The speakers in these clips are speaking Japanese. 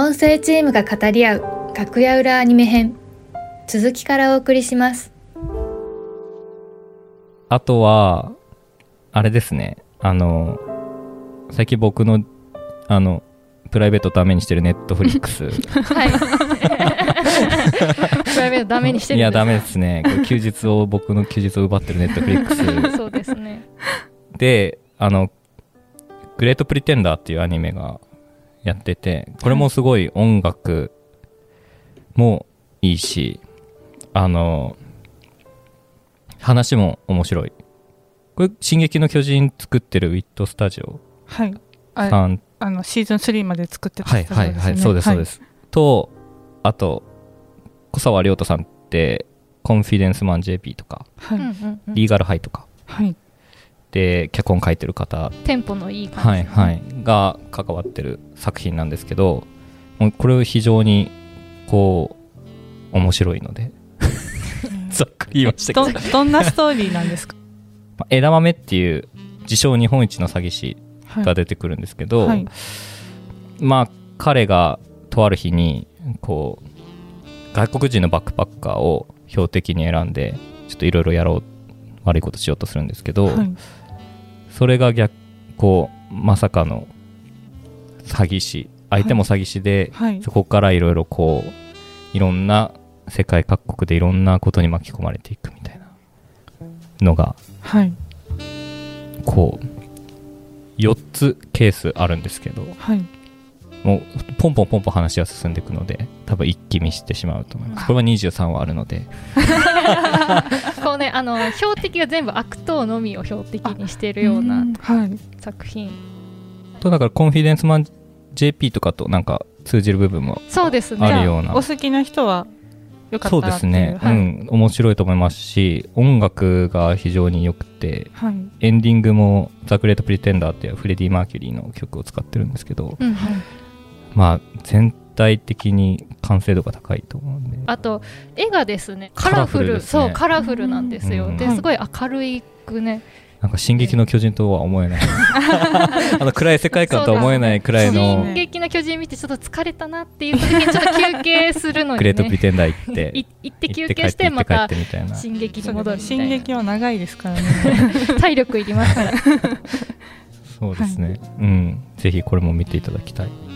音声チームが語り合う楽屋裏アニメ編続きからお送りしますあとは、あれですね。あの、最近僕の、あの、プライベートダメにしてるネットフリックス。はい。プライベートダメにしてるんですいや、ダメですね。休日を、僕の休日を奪ってるネットフリックス。そうですね。で、あの、グレートプリテンダーっていうアニメがやってて、これもすごい音楽もいいし、あの、話も面白い。これ、進撃の巨人作ってるウィットスタジオはい。あさんあの、シーズン3まで作ってたはいはいはい、そうです、そうですす。と、あと、小沢亮太さんって、コンフィデンスマン JP とか、はい。リーガルハイとか、はい。で、脚本書いてる方、テンポのいい感じ。はいはい、が関わってる作品なんですけど、もうこれ非常に、こう、面白いので、ざっくり言いましたけど、ど、どんなストーリーなんですか？まあ枝豆っていう、自称日本一の詐欺師はい。が出てくるんですけど、はい。まあ彼がとある日にこう外国人のバックパッカーを標的に選んでちょっといろいろやろう悪いことしようとするんですけど、はい。それが逆こうまさかの詐欺師相手も詐欺師で、はい。そこからいろいろこういろんな世界各国でいろんなことに巻き込まれていくみたいなのがはい。こう4つケースあるんですけどはい。もうポンポンポンポン話が進んでいくので多分一気見してしまうと思いますこれは23話あるので こうね、あの、標的が全部悪党のみを標的にしてるようなはい。作品。とだからコンフィデンスマン JP とかとなんか通じる部分もそうですね。あるようなお好きな人は、よかったそう。ですね、はい。うん面白いと思いますし音楽が非常に良くてはい。エンディングも「ザ・グレート・プリテンダー」っていうフレディ・マーキュリーの曲を使ってるんですけど、うんまあ全体的に完成度が高いと思うんで。あと絵がですねカラフルね。そうカラフルなんですよ、うん。ですごい明るいくね。なんか「進撃の巨人」とは思えない。あの暗い世界観とは思えないくらいの。進撃の巨人見てちょっと疲れたなっていう時にちょっと休憩するのにグレート・プリねテンダー行って。い行って休憩しててまた進撃に戻るですみたいな。進撃は長いですからね。体力いりますから。そうですね、うん。ぜひこれも見ていただきたい。と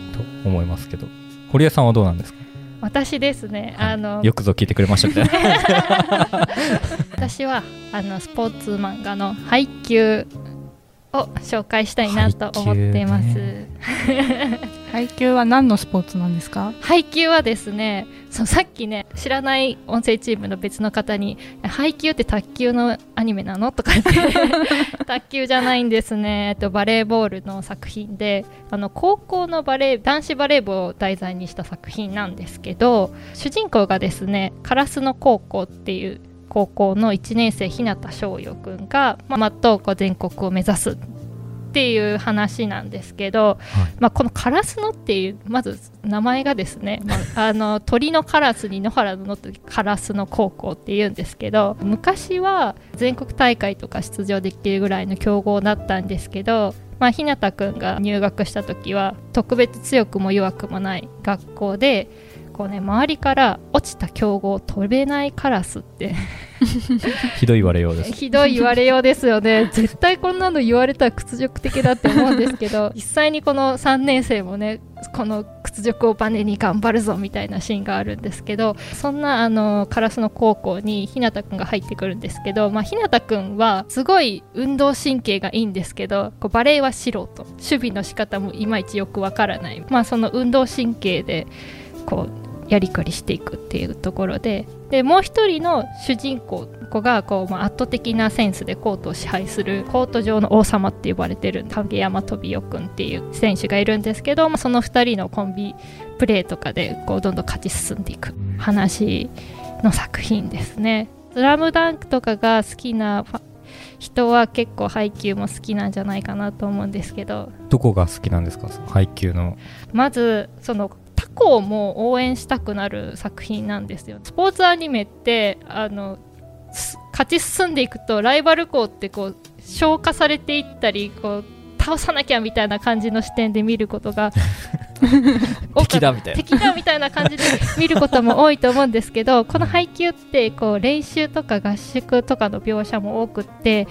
思いますけど。堀江さんはどうなんですか？私ですねあのよくぞ聞いてくれましたみたいな私はあのスポーツ漫画の配給を紹介したいなと思ってます、配球は何のスポーツなんですか？配給はですねそうさっきね知らない音声チームの別の方に「配給って卓球のアニメなの?」とか言って 卓球じゃないんですね、と、バレーボールの作品であの高校のバレー男子バレー部を題材にした作品なんですけど主人公がですね烏野高校っていう高校の1年生日向翔陽くんが、まあ、まっとうこう全国を目指すっていう話なんですけど、まあ、このカラスノっていうまず名前がですね、まあ、あの鳥のカラスに野原の野ってカラスの高校っていうんですけど昔は全国大会とか出場できるぐらいの強豪だったんですけど、まあ、日向くんが入学した時は特別強くも弱くもない学校でこうね周りから落ちた強豪飛べないカラスって。ひどい言われようです。ひどい言われようですよね。絶対こんなの言われたら屈辱的だって思うんですけど 実際にこの3年生もねこの屈辱をバネに頑張るぞみたいなシーンがあるんですけどそんなあのカラスの高校に日向くんが入ってくるんですけど、まあ、日向くんはすごい運動神経がいいんですけどこうバレーは素人。守備の仕方もいまいちよくわからない、まあ、その運動神経でこうやりくりしていくっていうところででもう一人の主人公子がこう、まあ、圧倒的なセンスでコートを支配するコート上の王様って呼ばれてる影山飛代君っていう選手がいるんですけど、まあ、その2人のコンビプレーとかでこうどんどん勝ち進んでいく話の作品ですね。スラムダンクとかが好きな人は結構配球も好きなんじゃないかなと思うんですけど。どこが好きなんですか？配給の。まずその他校も応援したくなる作品なんですよ。スポーツアニメってあのす勝ち進んでいくとライバル校ってこう消化されていったりこう倒さなきゃみたいな感じの視点で見ることが 敵だみたいな。敵だみたいな感じで 見ることも多いと思うんですけどこの配球ってこう練習とか合宿とかの描写も多くって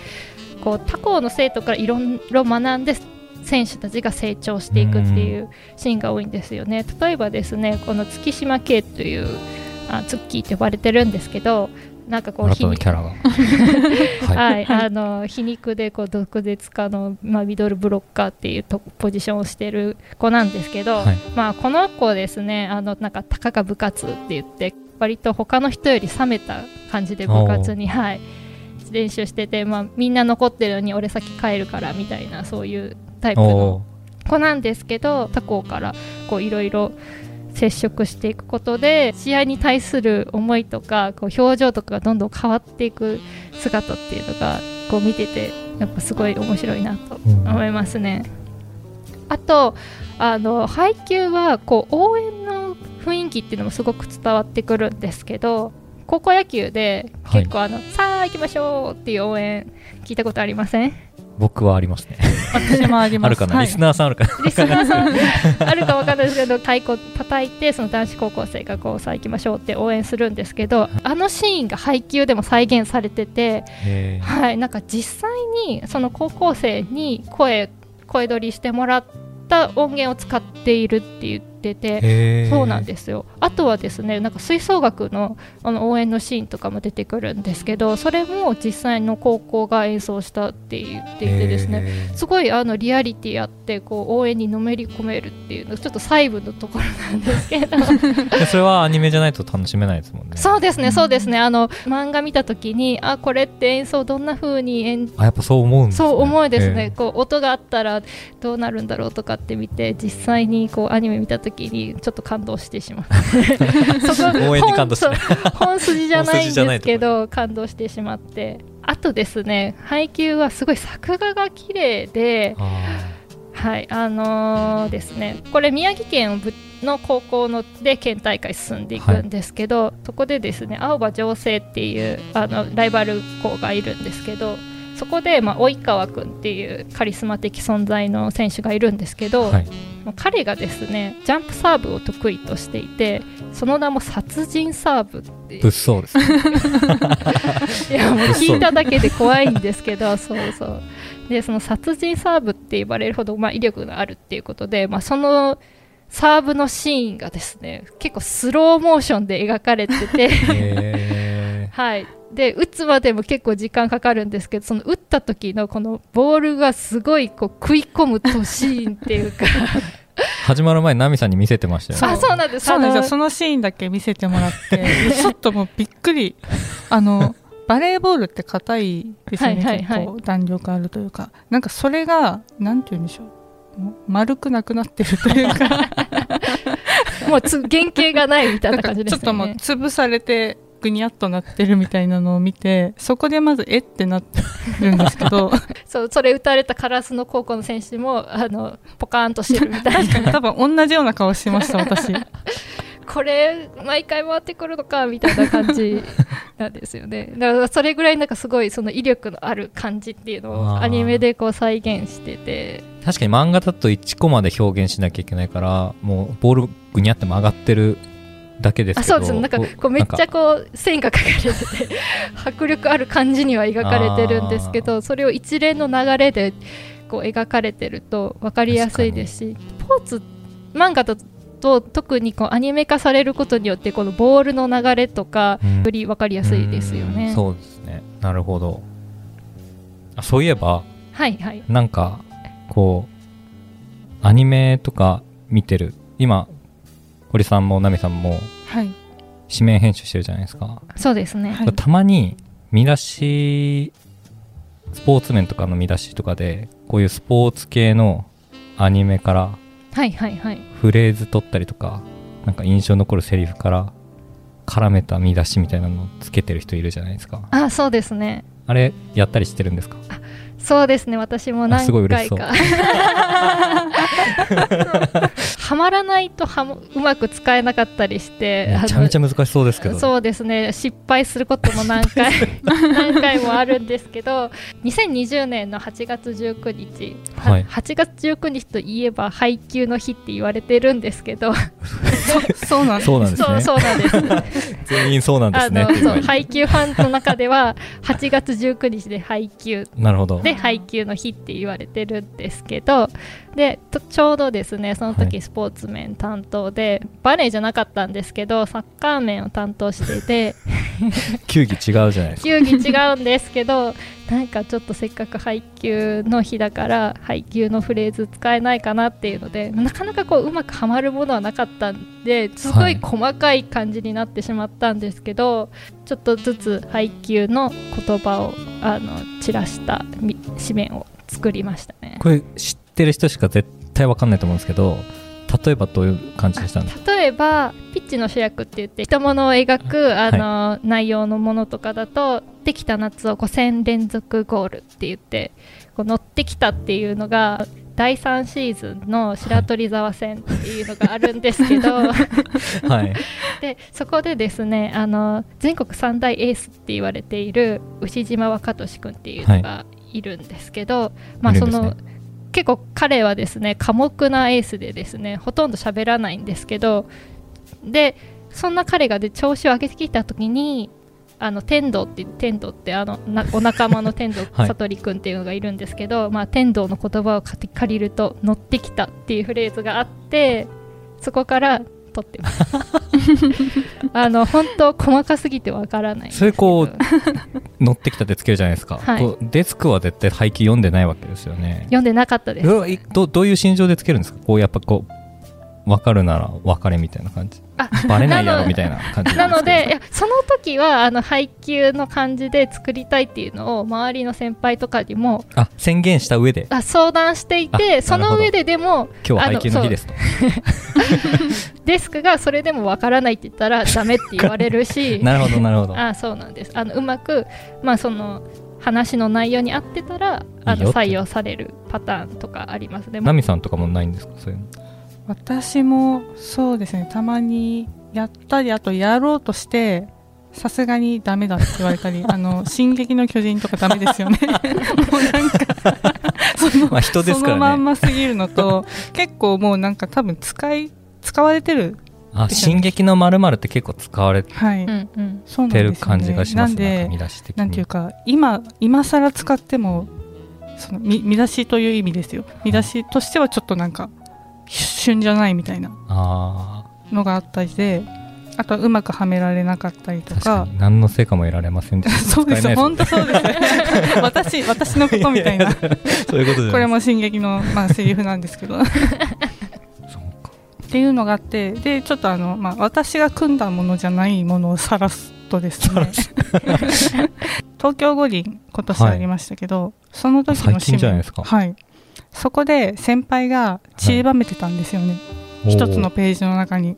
こう他校の生徒からいろいろ学んで選手たちが成長していくっていうシーンが多いんですよね。例えばですねこの月島圭というあツッキーって呼ばれてるんですけどなんかこう新たなキャラが。はい、はい。あの皮肉でこう毒舌家の、まあ、ミドルブロッカーっていうとポジションをしてる子なんですけど、はい。まあ、この子ですねあのなんかたかが部活って言って割と他の人より冷めた感じで部活に、はい、練習してて、まあ、みんな残ってるのに俺先帰るからみたいなそういうタイプのお子なんですけど他校からこういろいろ接触していくことで試合に対する思いとかこう表情とかがどんどん変わっていく姿っていうのがこう見ててやっぱすごい面白いなとうん思いますね。あとあの配球はこう応援の雰囲気っていうのもすごく伝わってくるんですけど高校野球で結構あの、さあ行きましょうっていう応援聞いたことありません？僕はありますね。私もあります。あるかな、はい。リスナーさんあるかな？リスナーさん。あるかわかんないですけど太鼓叩いてその男子高校生がこうさあ行きましょうって応援するんですけどあのシーンが配給でも再現されててはい。なんか実際にその高校生に声声取りしてもらった音源を使っているって言っててそうなんですよ。あとはですねなんか吹奏楽のあの応援のシーンとかも出てくるんですけどそれも実際の高校が演奏したって言っていてですねすごいあのリアリティあってこう応援にのめり込めるっていうのちょっと細部のところなんですけど。で それはアニメじゃないと楽しめないですもんね。そうですねそうですね。あの漫画見た時にあこれって演奏どんな風に演あやっぱそう思うんですね。そう思いですへねこう音があったらどうなるんだろうとかって見て実際にこうアニメ見た時にちょっと感動してしまう。そこ応援に感動して本筋じゃないんですけど感動してしまって。あとですね配給はすごい作画が綺麗ではいあのーですねこれ宮城県の高校ので県大会進んでいくんですけど、そこでですね青葉城西っていうあのライバル校がいるんですけどそこで、まあ、及川君っていうカリスマ的存在の選手がいるんですけど、ーはい。彼がですねジャンプサーブを得意としていてその名も殺人サーブって物騒ですね。いやもう聞いただけで怖いんですけど そうそう。でその殺人サーブって呼ばれるほど、まあ、威力があるっていうことで、まあ、そのサーブのシーンがですね結構スローモーションで描かれてて。へはいで打つまでも結構時間かかるんですけどその打った時のこのボールがすごいこう食い込むとシーンっていうかー 始まる前にナミさんに見せてましたよねあそうなんですそうなんですよ。あそのシーンだけ見せてもらって、ちょっともうびっくり。あの、バレーボールって硬いですよね、はいはいはい結構弾力あるというか。なんかそれが、なんて言うんでしょう。丸くなくなってるというか、の もうつ原型がないみたいな感じですよちょっともうね潰されて、ぐにゃっとなってるみたいなのを見て、そこでまずえってなってるんですけど、そうそれ打たれたカラスの高校の選手もあのポカーンとしてるみたいな。多分同じような顔してました、私。これ毎回回ってくるのかみたいな感じなんですよね。だからそれぐらいなんかすごいその威力のある感じっていうのをアニメでこう再現してて。確かに漫画だと1コマで表現しなきゃいけないからもうボールぐにゃって曲がってるだけですけどあそうです。なんかこうめっちゃこう線が描かれてて迫力ある感じには描かれてるんですけどそれを一連の流れでこう描かれてると分かりやすいですしスポーツ漫画だと特にこうアニメ化されることによってこのボールの流れとかうん。より分かりやすいですようんね。そうですね。なるほど。あそういえばはいはい。なんかこうアニメとか見てる。今堀さんもナミさんもはい。紙面編集してるじゃないですか、そうですね。はいたまに見出しスポーツ面とかの見出しとかでこういうスポーツ系のアニメからはいはいはい。フレーズ取ったりとかなんか印象に残るセリフから絡めた見出しみたいなのをつけてる人いるじゃないですかあそうですね。あれやったりしてるんですか？そうですね私も何回か。はま らないとはもうまく使えなかったりしてめちゃめちゃ難しそうですけど。そうですね失敗することも何回 何回もあるんですけど2020年の8月19日、ははい。8月19日といえば配給の日って言われてるんですけど そうなんですそうなんですね。そうそうなんです全員そうなんですね。あのそう配給ファンの中では8月19日で配給なるほど。で配給の日って言われてるんですけどでとちょうどですねそのはい時スポーツ面担当で、バレーじゃなかったんですけどサッカー面を担当してて 球技違うじゃないですか。球技違うんですけどなんかちょっとせっかく配給の日だから配給のフレーズ使えないかなっていうのでなかなかこううまくはまるものはなかったんですごはいい細かい感じになってしまったんですけど、ちょっとずつ配給の言葉をあの散らしたみ紙面を作りましたね。これ知ってる人しか絶対わかんないと思うんですけど、例えばどういう感じでした例えばピッチの主役って言って人物を描くあの、内容のものとかだと「できた夏を5戦連続ゴール」って言ってこう乗ってきたっていうのが第3シーズンの白鳥沢戦っていうのがあるんですけど、はい。でそこでですねあの全国三大エースって言われている牛島若俊君っていうのがい。るんですけど、まあそいるんですね。の結構彼はですね寡黙なエースでですねほとんど喋らないんですけどでそんな彼がで調子を上げてきた時にあの天童って天童ってあのなお仲間の天童 はい。悟り君っていうのがいるんですけど、まあ、天童の言葉を借りると乗ってきたっていうフレーズがあってそこから取ってます。あの本当細かすぎてわからないそれこう乗ってきたってつけるじゃないですか。はい。デスクは絶対配給読んでないわけですよね。読んでなかったです。どどういう心情でつけるんですか？こうやっぱこう分かるなら別れみたいな感じ。あバレないやろみたいな感じなのでいややその時はあの配給の感じで作りたいっていうのを周りの先輩とかにもあ宣言した上で。あ相談していあてその上ででも今日は配給の日ですと。デスクがそれでもわからないって言ったらダメって言われるし。なるほどなるほど。あそうなんです。あのうまく、まあ、その話の内容に合ってたらあの採用されるパターンとかあります。ねナミさんとかもないんですかそういうの？私もそうですね。たまにやったりあとやろうとしてさすがにダメだって言われたり あの「進撃の巨人」とかダメですよね。もうなんかそのまあ人ですそのまんますぎるのと結構もうなんか多分使い使われてるあ進撃のまるって結構使われてる感じがしますなんでなんか見出し的に。なんていうか今今更使ってもその見見出しという意味ですよ。見出しとしてはちょっとなんか旬じゃないみたいなあのがあったりであとはうまくはめられなかったりとか。何の成果も得られませんでした。そうです。本当そうです 私私のことみたいな。そういうことこれも「進撃の」まあ、セリフなんですけど。っ そうか。ていうのがあってでちょっとあの、まあ、私が組んだものじゃないものを晒すとですね。東京五輪今年ありましたけど、その時の最近じゃないですか。はいそこで先輩が散りばめてたんですよね、一つのページの中に。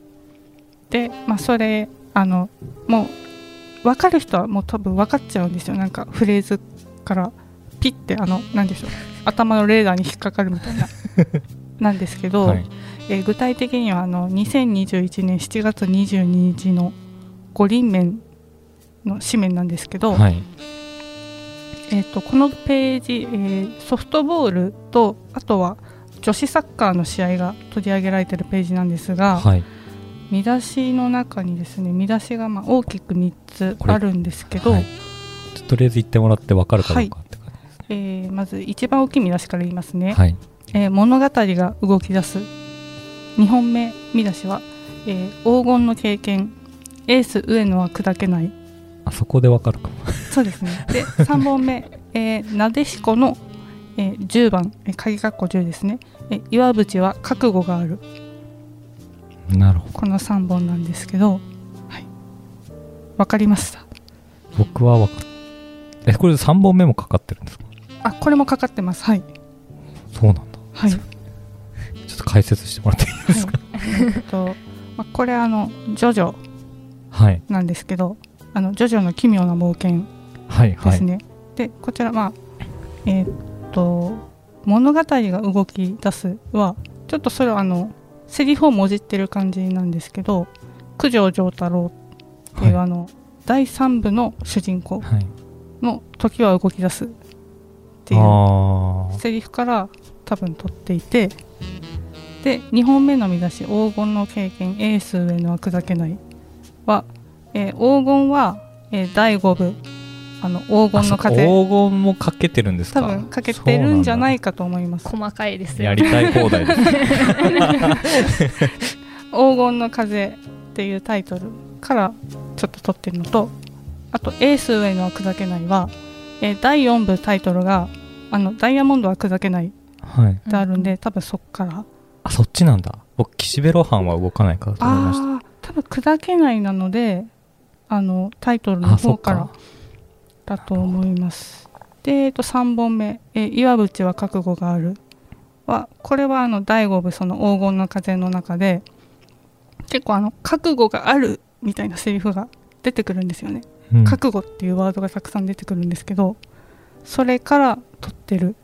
で、まあ、それあのもう分かる人はもう多分分かっちゃうんですよ。なんかフレーズからピッてあの何でしょう。頭のレーダーに引っかかるみたいな。なんですけど、はい。えー具体的にはあの2021年7月22日の五輪面の紙面なんですけど、はいえー、とこのページ、えーソフトボールとあとは女子サッカーの試合が取り上げられているページなんですが、はい。見出しの中にですね見出しがまあ大きく3つあるんですけど、はい。ととりあえず言ってもらって分かるかどうかって感じですえーまず一番大きい見出しから言いますね、はい。えー物語が動き出す2本目見出しは、えー黄金の経験。エース上野は砕けないあそこで分かるかも。そうですね。で3本目、えーなでしこの、えー10番、えー鍵括弧10ですね、えー岩渕は覚悟がある。なるほど。この3本なんですけど、はい、分かりました。僕は分かる。えこれ3本目もかかってるんですか？あこれもかかってます。はい。そうなんだ。はい。ちょっと解説してもらっていいですか？えっと、まあ、これあのジョジョはい。なんですけどあのジョジョの奇妙な冒険はいはい。ですね、でこちらまあえーっと物語が動き出すはちょっとそれはあのセリフをもじってる感じなんですけど九条城太郎っていう、はい。あの第3部の主人公はい。の「時は動き出す」っていうセリフから多分取っていてで2本目の見出し「黄金の経験エース上のは砕けないは」えー黄金は、えー第5部。あの黄金のあ風黄金もかけてるんですか？多分かけてるんじゃないかと思います。細かいですよ。やりたい放題です。黄金の風っていうタイトルからちょっと取ってるのとあとエース上のは砕けないは、えー第4部タイトルがあのダイヤモンドは砕けない。っはい。てあるんで、多分そっから。あそっちなんだ。僕岸辺露伴は動かないかと思いました。ああー多分砕けないなのであのタイトルの方からだと思います。で、えっと、3本目「え岩淵は覚悟がある。は」これはあの第5部その黄金の風の中で結構あの覚悟があるみたいなセリフが出てくるんですよね、うん。覚悟っていうワードがたくさん出てくるんですけどそれから取ってる。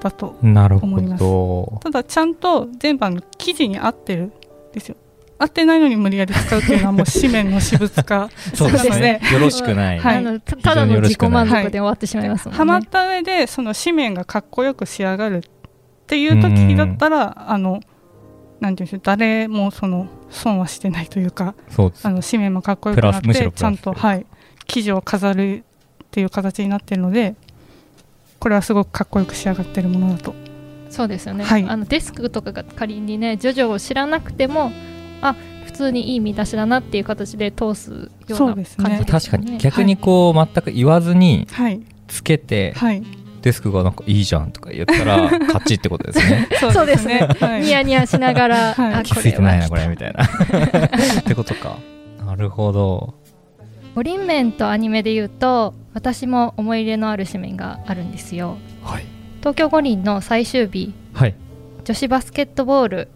だと思います。ど。ただちゃんと全部あの記事に合ってるんですよ合ってないのに無理やり使うっていうのはもう紙面の私物化 そうですなのね。よろしくない、はい。あのたただの自己満足で終わってしまいますもんね、はまった上でその紙面がかっこよく仕上がるっていう時だったらあのなんていうんでしょう誰もその損はしてないというかそうです。あの紙面もかっこよくなってちゃんとはい。記事を飾るっていう形になってるのでこれはすごくかっこよく仕上がってるものだと。そうですよね、はい。あのデスクとかが仮にねジョジョを知らなくてもあ普通にいい見出しだなっていう形で通すような感じですよね。確かに。逆にこう、全く言わずにはい。つけて、はい。デスクがなんかいいじゃんとか言ったら 勝ちってことですね。そうですね。はい。ニヤニヤしながら、はい。あ気づいてないなこれは。みたいな。ってことか。なるほど。五輪面とアニメで言うと私も思い入れのある紙面があるんですよ。はい。東京五輪の最終日。はい。女子バスケットボールはい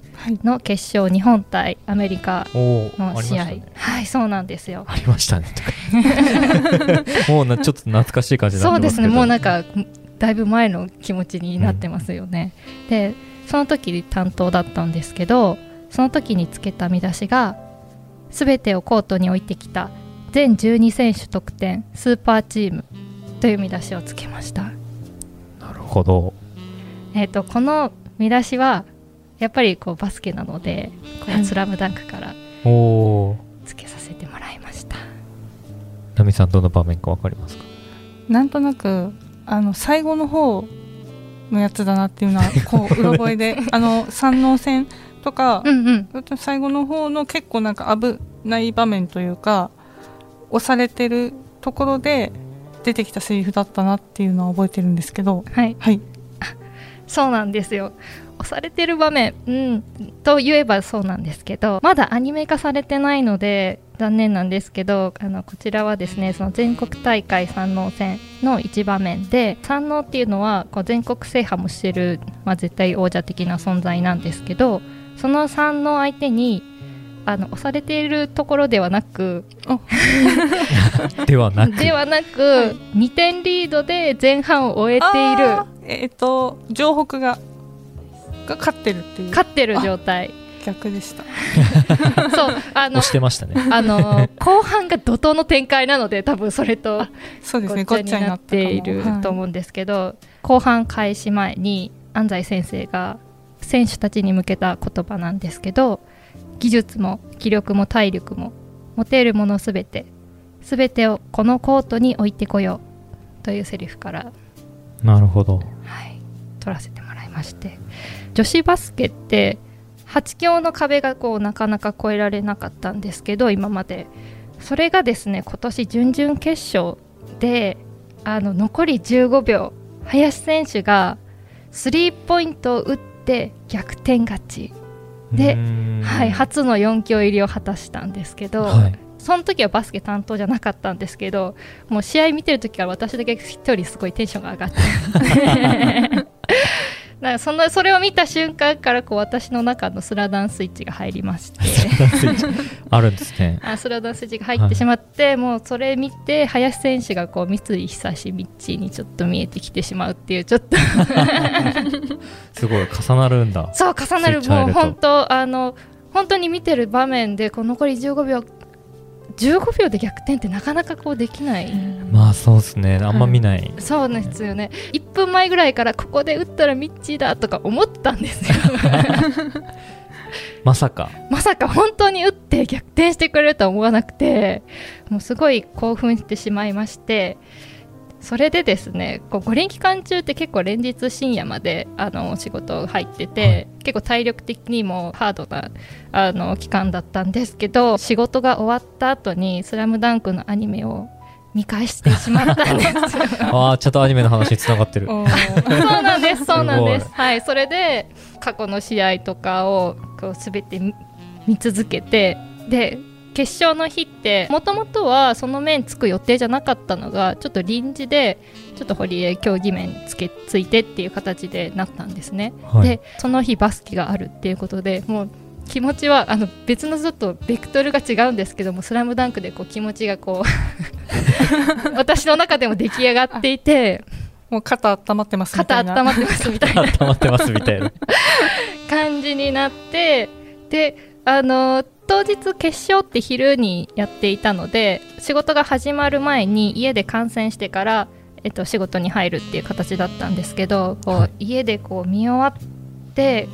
の決勝日本対アメリカの試合、ね。はいそうなんですよ。ありましたね。もうなちょっと懐かしい感じそうですね。もうなんかかだいぶ前の気持ちになってますよね、でその時担当だったんですけどその時につけた見出しが「すべてをコートに置いてきた全12選手得点スーパーチーム」という見出しをつけました。なるほど。えっ、とこの見出しはやっぱりこうバスケなので「こはいうスラムダンクからおおつけさせてもらいました。ナミさんどの場面かわかりますか？なんとなくあの最後の方のやつだなっていうのは こううろ覚えであの三能戦とかう、んうん。最後の方の結構なんか危ない場面というか押されてるところで出てきたセリフだったなっていうのは覚えてるんですけど。はい。はい。そうなんですよ押されてる場面、うん、と言えばそうなんですけどまだアニメ化されてないので残念なんですけどあのこちらはですねその全国大会三能戦の一場面で三能っていうのはこう全国制覇もしてる、まあ、絶対王者的な存在なんですけどその三能相手にあの押されているところではなく ではなく。ではなく、2点リードで前半を終えている。えっ、と城北がが勝ってるっていう。勝ってる状態。逆でした。そうあの押してましたね。あの後半が怒涛の展開なので多分それとそうですね。ごっちゃにななったているはい。と思うんですけど、後半開始前に安西先生が選手たちに向けた言葉なんですけど技術も気力も体力も持てるものすべてすべてをこのコートに置いてこようというセリフから、なるほど。はい、取らせてもらいまして女子バスケって8強の壁がこうなかなか越えられなかったんですけど今まで。それがですね今年準々決勝であの残り15秒林選手がスリーポイントを打って逆転勝ち、ではい、初の4強入りを果たしたんですけど、はい。その時はバスケ担当じゃなかったんですけどもう試合見てる時から私だけ一人すごいテンションが上がって なんかそのそれを見た瞬間からこう私の中のスラダンスイッチが入りまして。あるんですね。あスラダンスイッチが入ってしまって、もうそれ見て林選手がこう三井久志ミッチーにちょっと見えてきてしまうっていうちょっと。すごい重なるんだ。そう重なる。もう本当あの本当に見てる場面でこう残り15秒15秒で逆転ってなかなかこうできない、まあそうですね。あんま見ない。そうなんですよね1分前ぐらいからここで打ったらミッチーだとか思ったんですよ まさか。まさか本当に打って逆転してくれるとは思わなくてもうすごい興奮してしまいましてそれでですねこう五輪期間中って結構連日深夜まであの仕事入ってて、はい結構体力的にもハードなあの期間だったんですけど仕事が終わった後に「スラムダンクのアニメを見返してしまったんですよ。ああ、ちゃんとアニメの話に繋がってる。そうなんです、そうなんですす。はい、それで過去の試合とかをこうすべて見見続けて、で決勝の日ってもともとはその面つく予定じゃなかったのがちょっと臨時でちょっと堀江競技面つけついてっていう形でなったんですね。はいでその日バスケがあるっていうことでもう気持ちはあの別のちょっとベクトルが違うんですけども「スラムダンクでこう気持ちがこう 私の中でも出来上がっていてもう肩温まってますみたいな肩温まってますみたいな温まってますみたいな。感じになってであの当日決勝って昼にやっていたので仕事が始まる前に家で観戦してから、えっと、仕事に入るっていう形だったんですけどこう、はい。家でこう見終わって、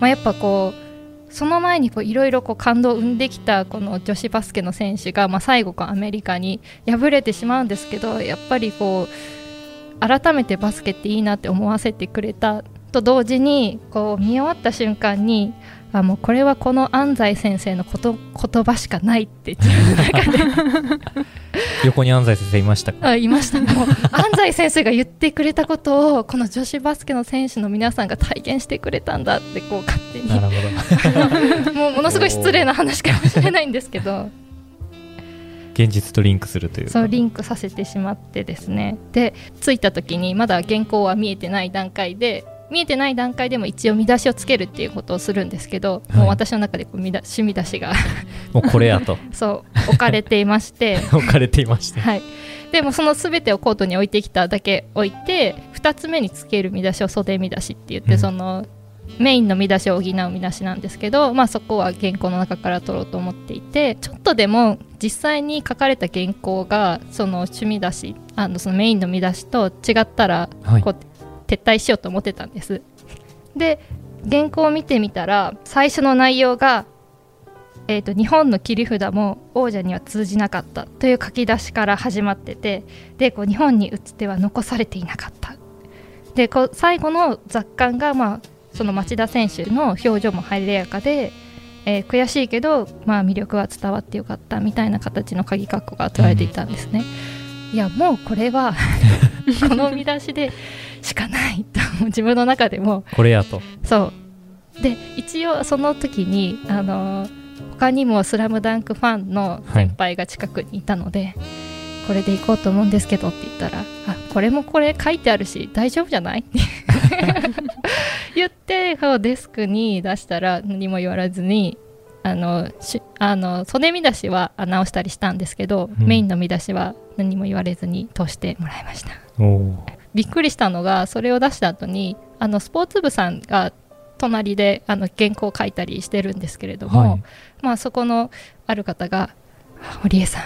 まあ、やっぱこうその前にいろいろ感動を生んできたこの女子バスケの選手が、まあ、最後アメリカに敗れてしまうんですけどやっぱりこう改めてバスケっていいなって思わせてくれたと同時にこう見終わった瞬間にあもうこれはこの安西先生のこと言葉しかないって自分の中で。横に安西先生いましたか？あいました。ねもう安西先生が言ってくれたことをこの女子バスケの選手の皆さんが体現してくれたんだってこう勝手に。なるほど。もうものすごい失礼な話かもしれないんですけど。現実とリンクするというか。そうリンクさせてしまってですね。で着いた時にまだ原稿は見えてない段階で見えてない段階でも一応見出しをつけるっていうことをするんですけど、はい。もう私の中でこう見出趣味出しが もうこれやと。そう置かれていまして。置かれていました。はい、でもその全てをコートに置いてきただけ置いて2つ目につける見出しを袖見出しって言って、うん。そのメインの見出しを補う見出しなんですけど、まあ、そこは原稿の中から取ろうと思っていてちょっとでも実際に書かれた原稿がその趣味出しあのそのメインの見出しと違ったらはい。こう撤退しようと思ってたんです。で原稿を見てみたら最初の内容が、えーと日本の切り札も王者には通じなかったという書き出しから始まっててでこう日本に打つ手は残されていなかった。でこう最後の雑感が、まあ、その町田選手の表情も晴れやかで、えー悔しいけど、まあ、魅力は伝わってよかったみたいな形の鍵括弧が取られていたんですね。いやもうこれは この見出しでしかないと 自分の中でもこれやと。そうで一応その時にあの他にも「スラムダンクファンの先輩が近くにいたので、これで行こうと思うんですけどって言ったら「あこれもこれ書いてあるし大丈夫じゃない?」って言ってデスクに出したら何も言われずにあのしあの袖見出しはあ直したりしたんですけど、うんメインの見出しは何も言われずに通してもらいました。びっくりしたのがそれを出した後にあのスポーツ部さんが隣であの原稿を書いたりしてるんですけれども、はい。まあ、そこのある方が「堀江さん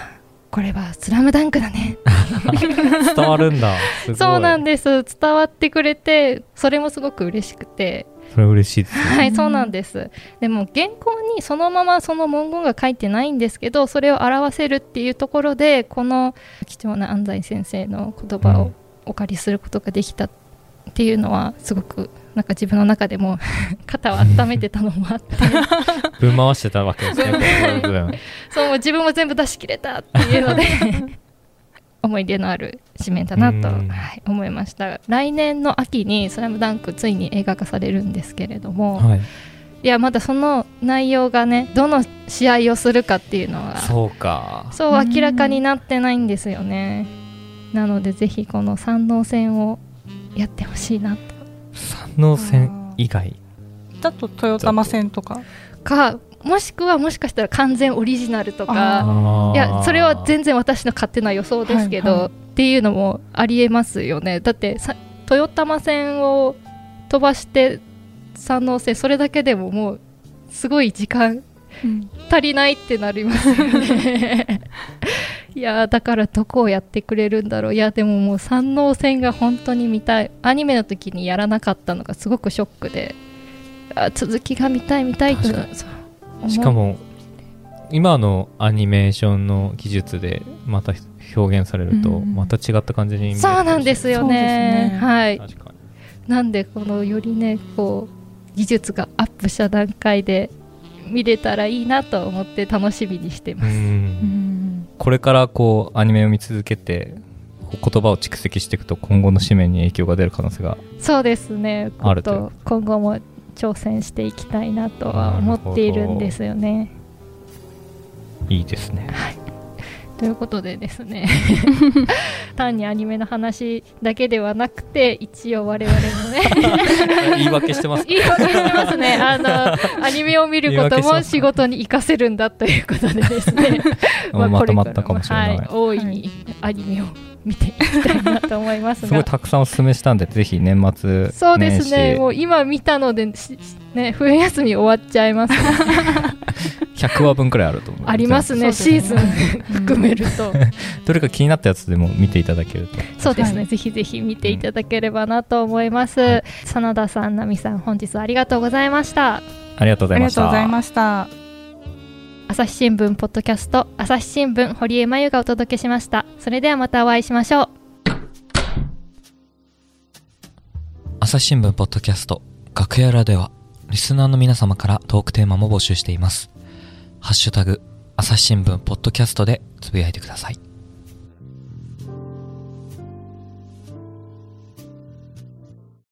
これは『スラムダンクだね 伝わるんだ。そうなんです伝わってくれてそれもすごく嬉しくてそれ嬉しいです。はいそうなんですでも原稿にそのままその文言が書いてないんですけどそれを表せるっていうところでこの貴重な安西先生の言葉をお借りすることができたっていうのはすごくなんか自分の中でも 肩を温めてたのもあって ぶん回してたわけですね。そう自分も全部出し切れたっていうので思い出のある紙面だなと、うんはい、思いました来年の秋に「スラムダンクついに映画化されるんですけれども、はい。いやまだその内容がねどの試合をするかっていうのはそうか。そう明らかになってないんですよねなのでぜひこの三能戦をやってほしいなと。山王線以外？だと豊玉線とか？かもしくはもしかしたら完全オリジナルとか。あいやそれは全然私の勝手な予想ですけど、はいはい。っていうのもありえますよね。だってさ豊玉線を飛ばして山王線それだけでももうすごい時間うん。足りないってなりますよね いやだからどこをやってくれるんだろう。いやでももう山王線が本当に見たい。アニメの時にやらなかったのがすごくショックで。あ続きが見たい見たいとしかも今のアニメーションの技術でまた表現されるとうんまた違った感じに見えるそうなんですよね。ね。はい。なんでこのよりねこう技術がアップした段階で見れたらいいなと思って楽しみにしてうます、うん。んこれからこうアニメを見続けて言葉を蓄積していくと今後の紙面に影響が出る可能性がそうですね。あると今後も挑戦していきたいなとは思っているんですよね。いいですねということでですね。単にアニメの話だけではなくて一応我々もね。言い訳してます言い訳してますね。あのアニメを見ることも仕事に活かせるんだということでですね。まこれまとまったかもしれない、はい、大いにアニメを見ていきたいなと思いますすごいがたくさんおすすめしたんでぜひ年末そうですね。年もう今見たのでしね冬休み終わっちゃいます、ね、始100話分くらいあると思う。ありますね。ね。シーズン含めると。どれか気になったやつでも見ていただけると。そうですね、はい。ぜひぜひ見ていただければなと思います、はい。真田さん奈美さん本日はありがとうございました。ありがとうございました。朝日新聞ポッドキャスト朝日新聞堀江真由がお届けしました。それではまたお会いしましょう。朝日新聞ポッドキャスト楽屋裏ではリスナーの皆様からトークテーマも募集しています。ハッシュタグ朝日新聞ポッドキャストでつぶやいてください。